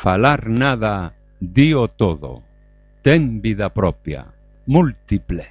falar nada, dío todo. Ten vida propia, múltiple.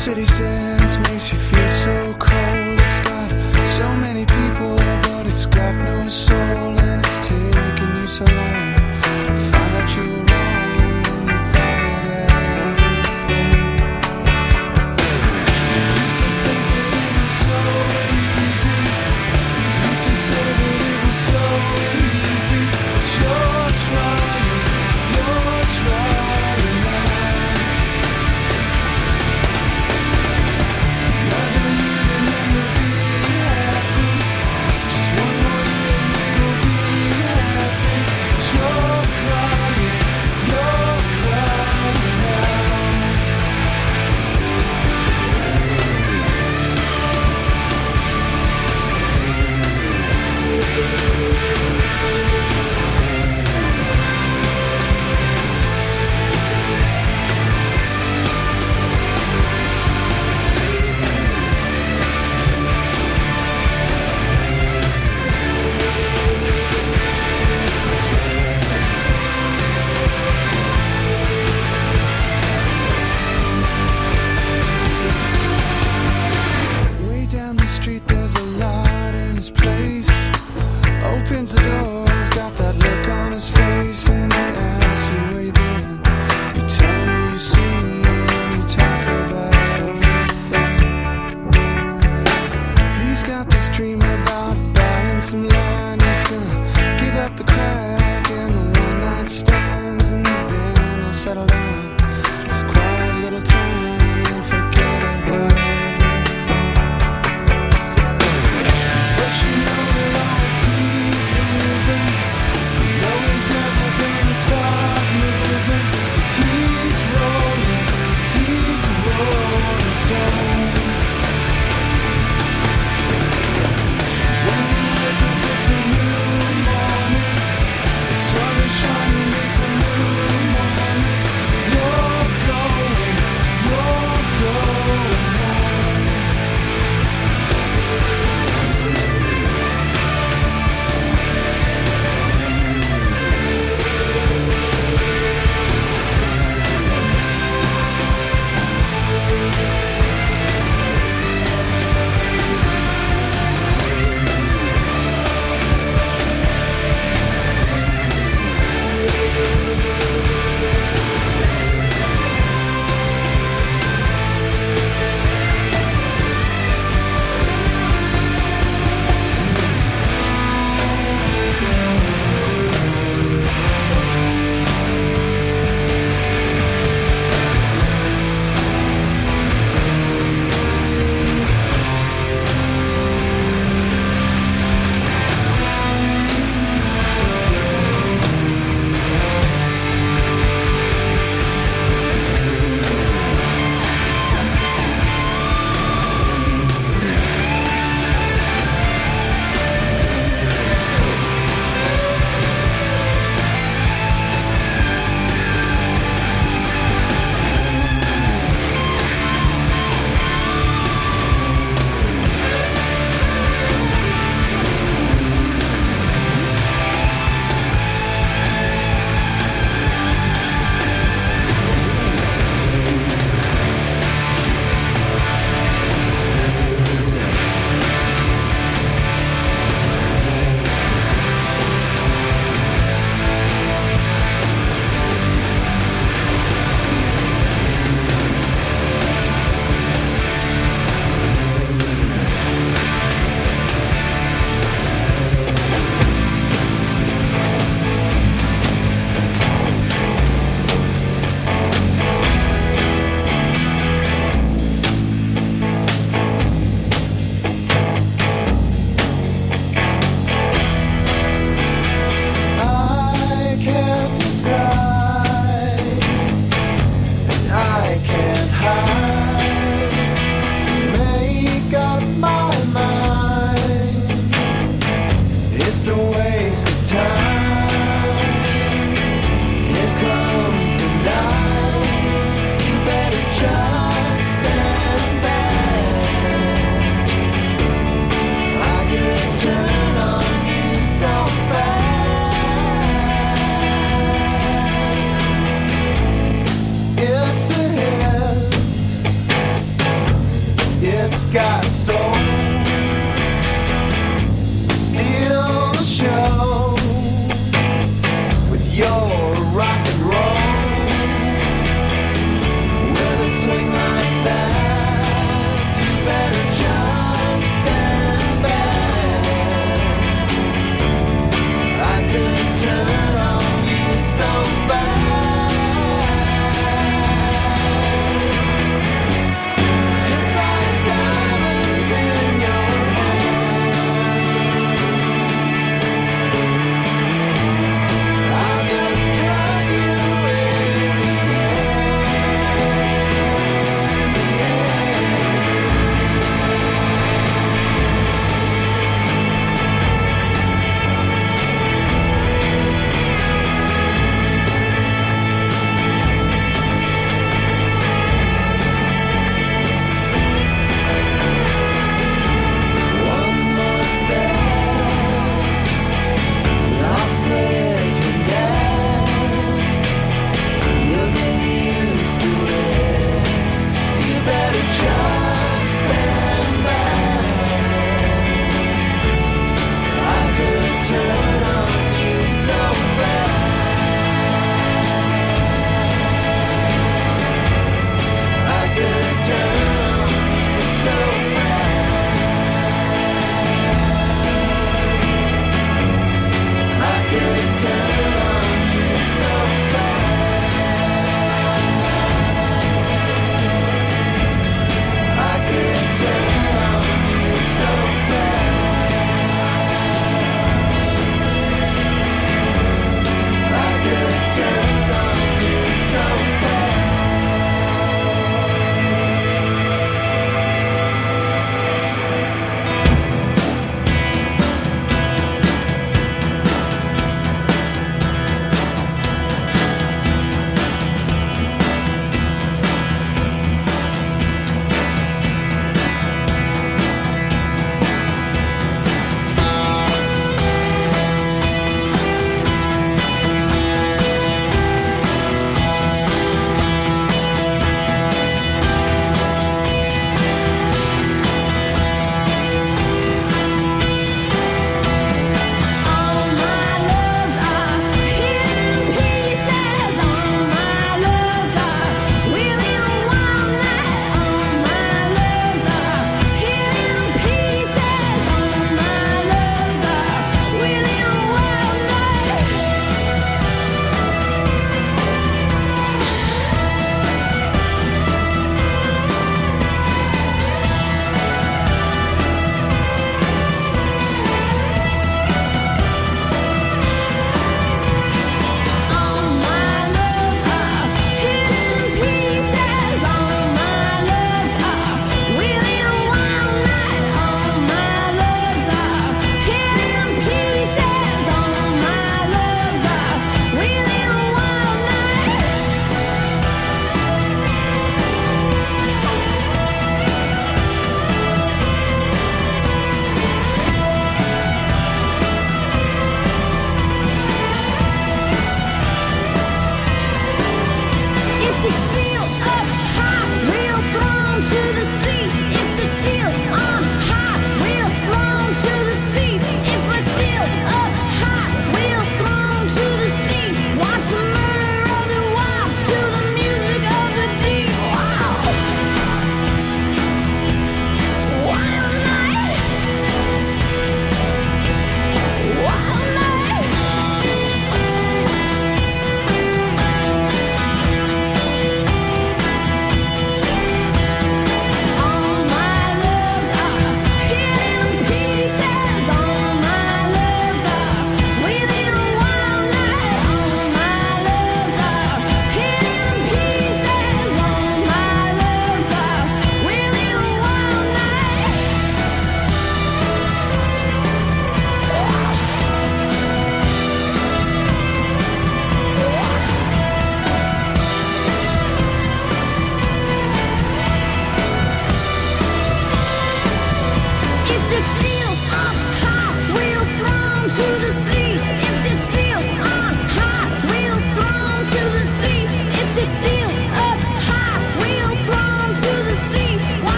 city's dance makes you feel so cold. It's got so many people, but it's got no soul, and it's taken you so long. Find out you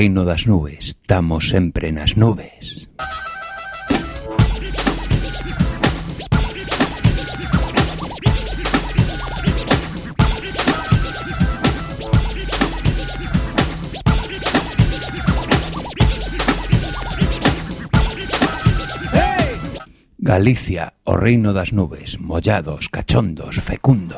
reino das nubes, estamos sempre nas nubes. Galicia, o reino das nubes, mollados, cachondos, fecundos.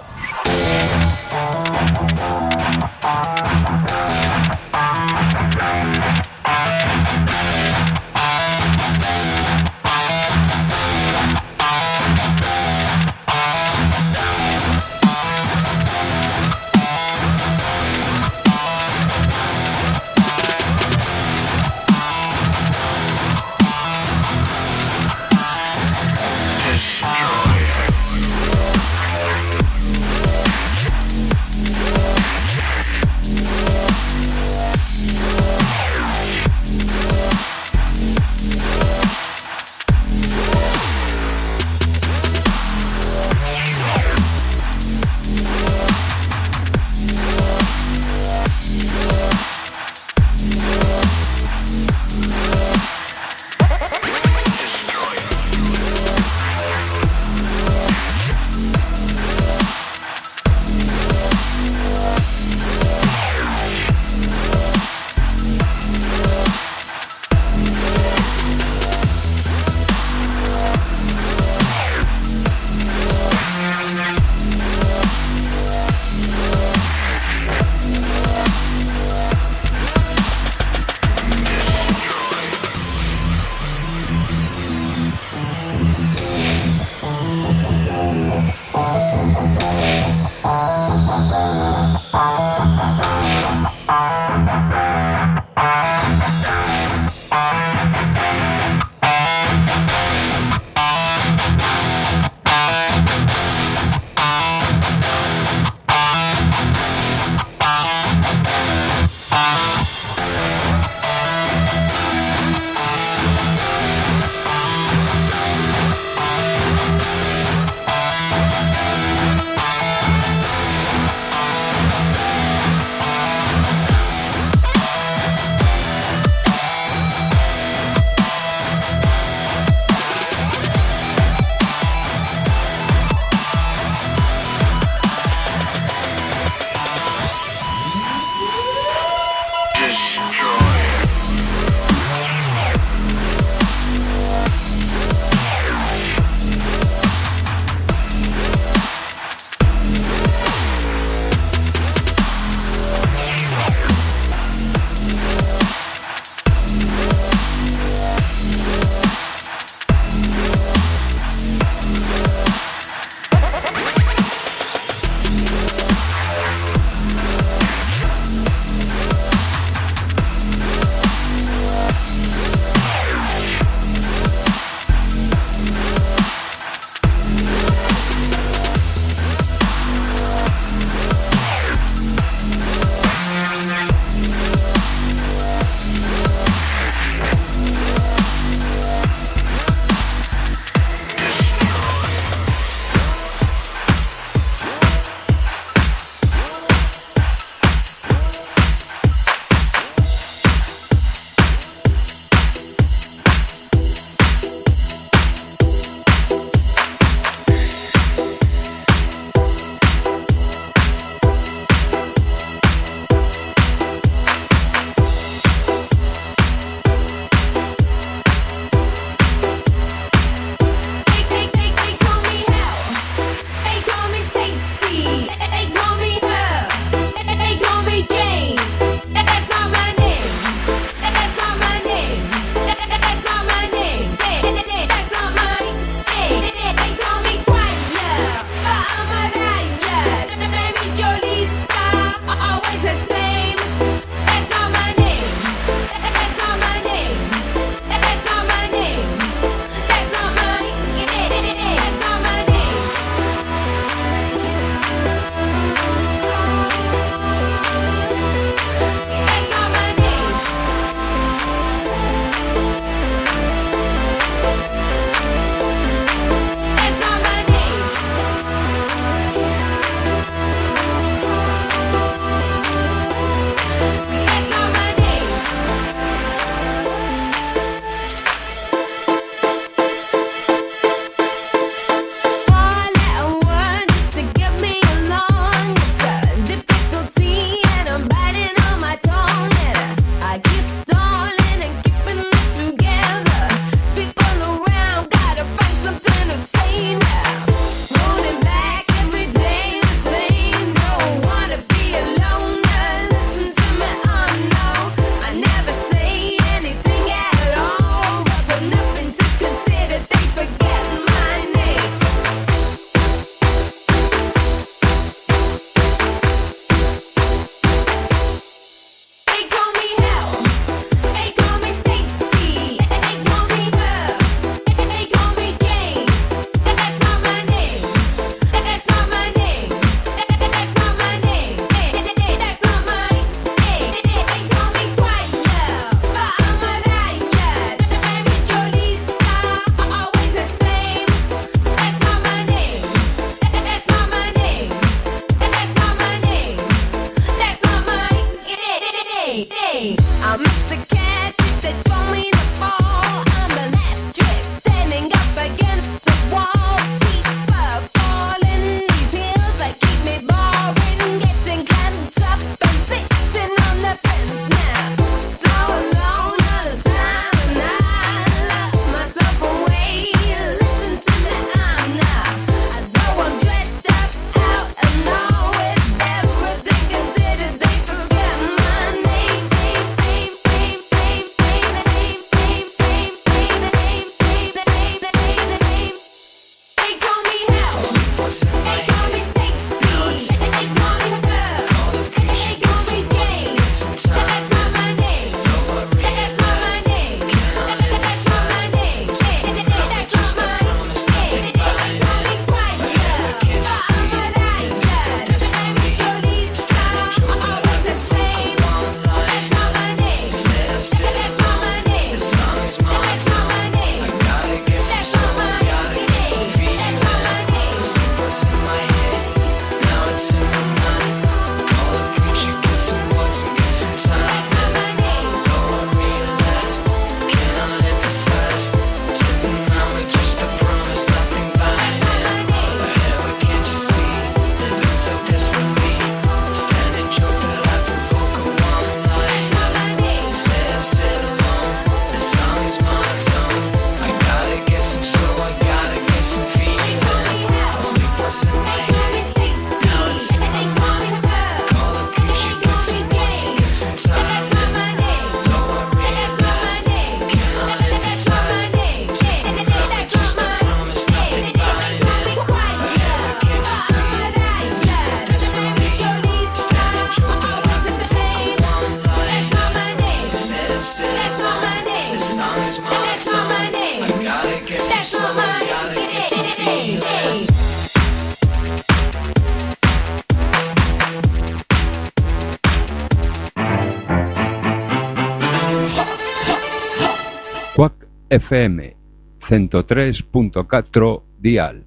FM 103.4 dial.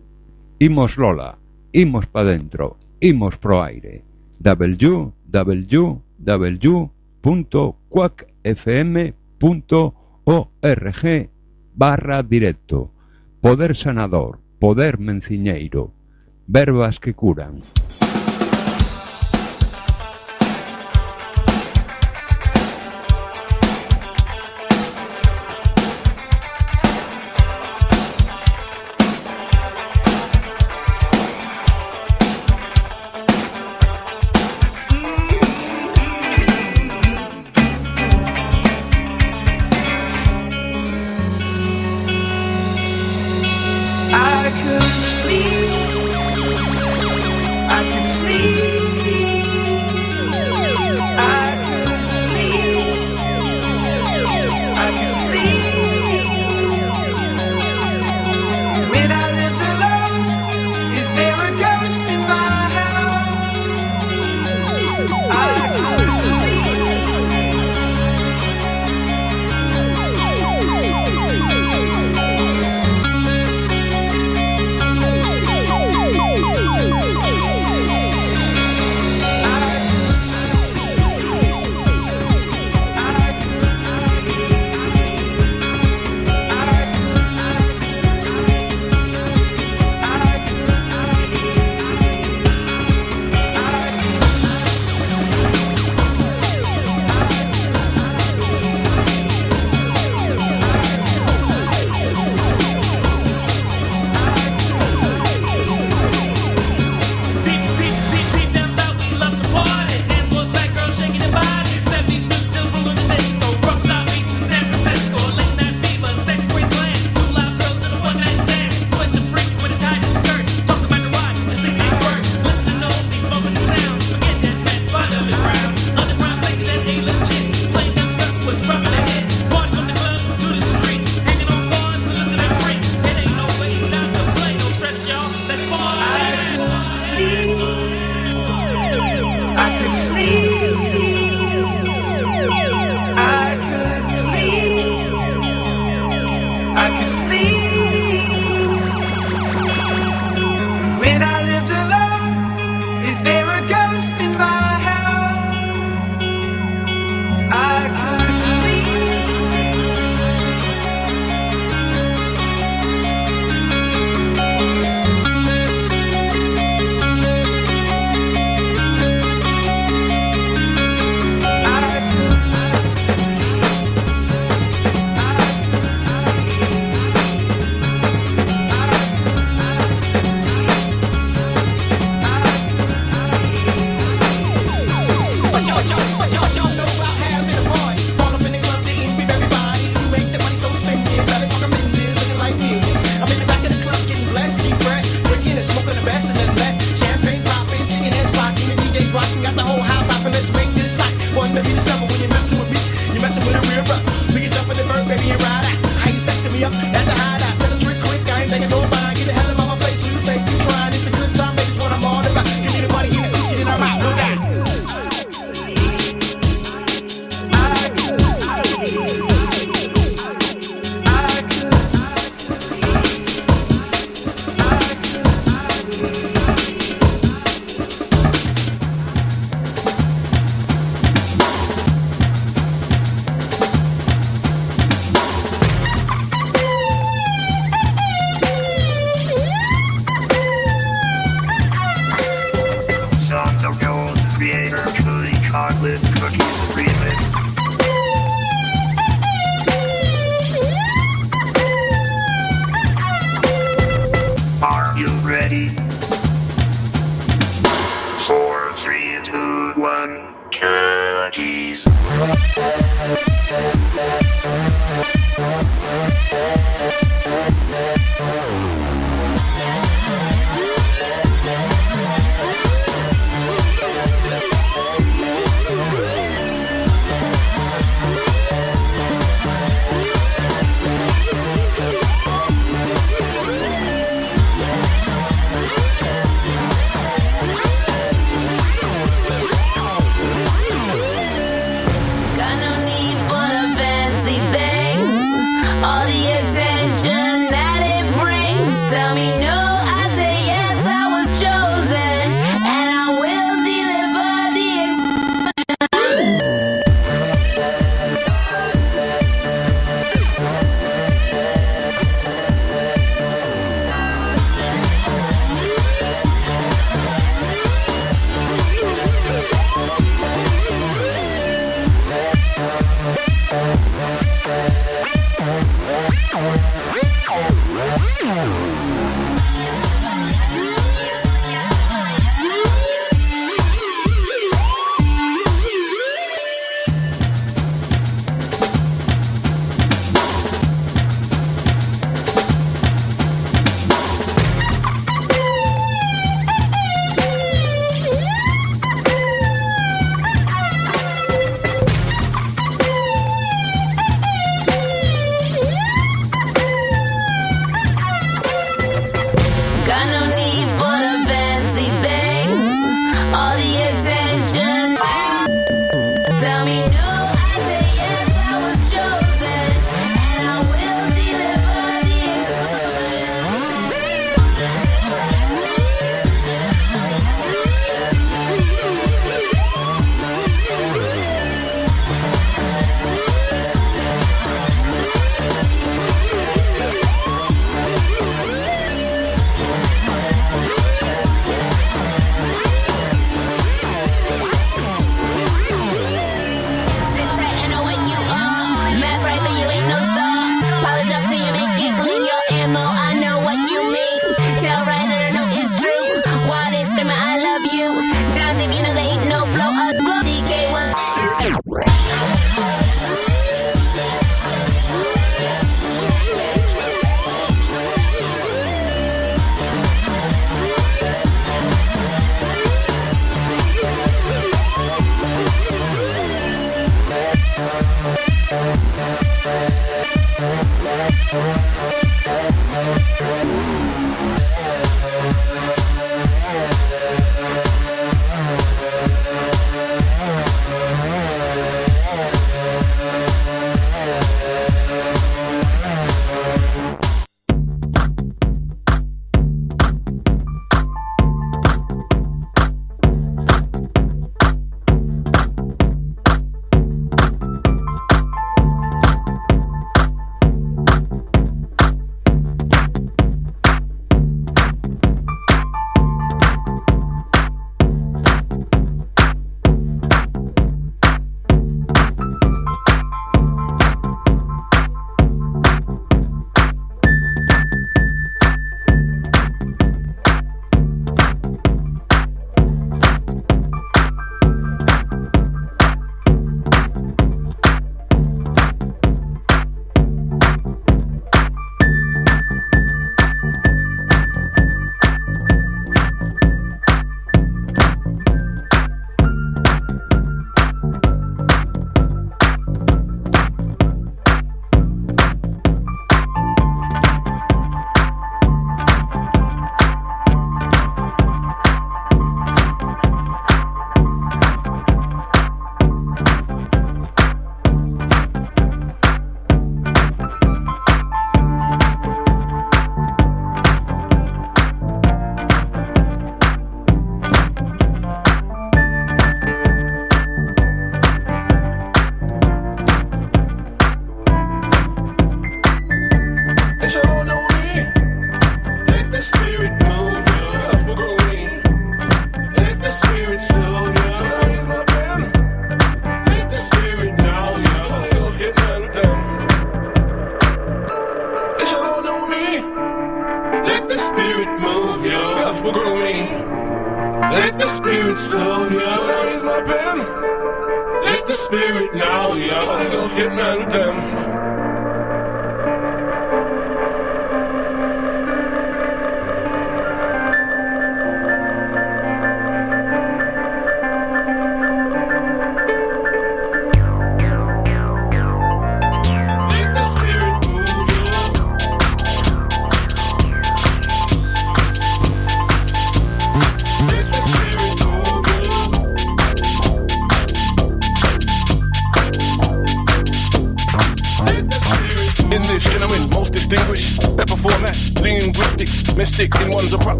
Imos Lola, imos pa dentro, imos pro aire. www.quackfm.org barra directo. Poder sanador, poder menciñeiro. Verbas que curan.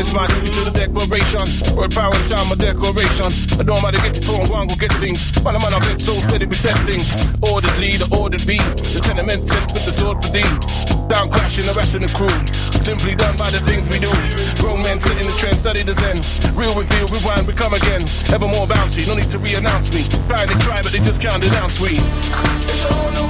It's my duty to the declaration. Word power time, my declaration. I don't have to get the flow and go get things. While I'm on a bit so steady, we set things. Orderly, the order be. The tenement sent with the sword for thee down, clashing the rest the crew. Simply done by the things we do. Grown men sit in the trend, study the zen. Real reveal, rewind, we come again. Ever more bouncy, no need to re-announce me. Trying to try, but they just can't announce me. It's all new.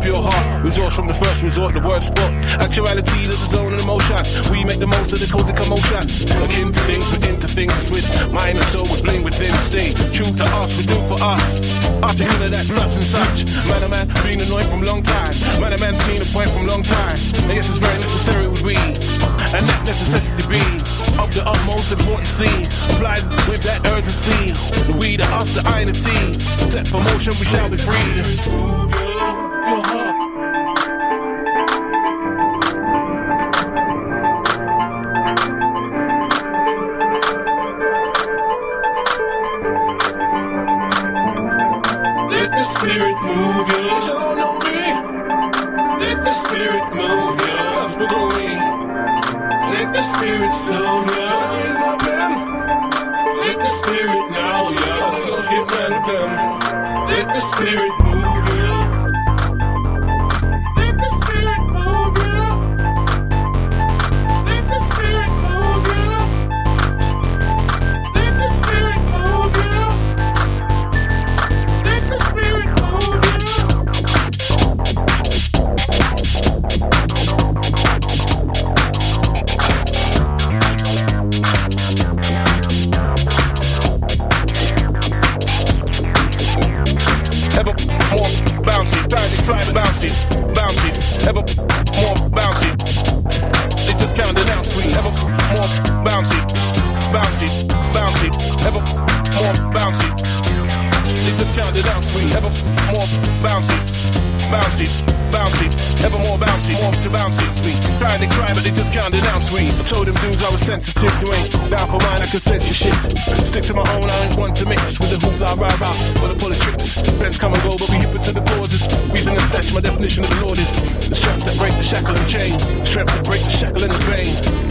Resource from the first resort, the word spot. Actuality to the zone of emotion. We make the most of the cozy commotion. Akin to things, we're into things with mind and soul, we bling within. Stay true to us, we do for us. Articulate that such and such. Man, a man, being annoyed from long time. Man, a man, seen a point from long time. I guess it's very necessary with we. And that necessity be of the utmost importance. Applied with that urgency. The we, the us, the I, and the T. Set for motion, we shall be free. Sensitive, you ain't down for mine, I can sense your shit. Stick to my own, I ain't one to mix with the hoopla, but I pull the tricks. Friends come and go, but we hip it to the causes. Reason and statue, my definition of the Lord is the strength that break the shackle and chain, strength that break the shackle and the pain.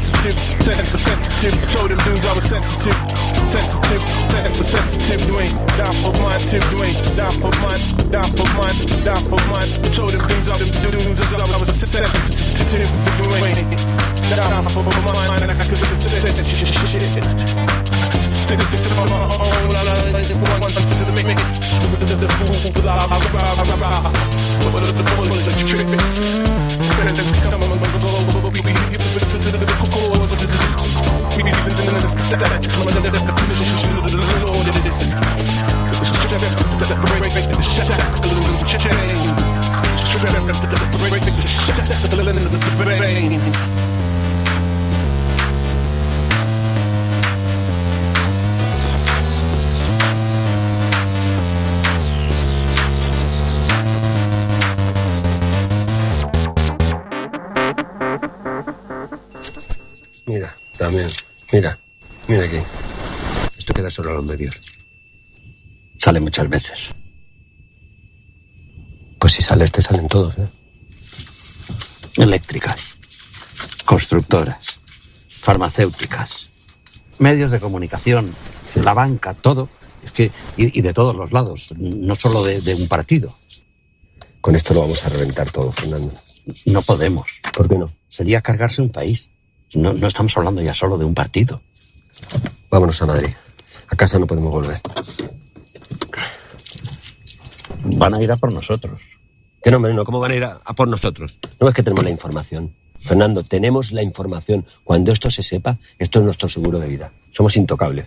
Sensitive, sensitive, sensitive. Told them dudes I was sensitive, sensitive, sensitive, sensitive. You ain't down for mine, tip. You ain't down for mine, down for mine, down for mine. Told them dudes I was dudes I was sensitive, you ain't down for mine. And I could shit. Stick to the own, one go to make the fool, blah Mira. Mira, mira aquí. Esto queda solo a los medios. Sale muchas veces. Pues si sale este, salen todos, ¿eh? Eléctricas, constructoras, farmacéuticas, medios de comunicación, la banca, todo. Es que, y, y de todos los lados, no solo de, de un partido. Con esto lo vamos a reventar todo, Fernando. No podemos. ¿Por qué no? Sería cargarse un país. No, no estamos hablando ya solo de un partido. Vámonos a Madrid. A casa no podemos volver. Van a ir a por nosotros. ¿Qué no, hombre, no? ¿Cómo van a ir a, a por nosotros? No es que tenemos la información. Fernando, tenemos la información. Cuando esto se sepa, esto es nuestro seguro de vida. Somos intocables.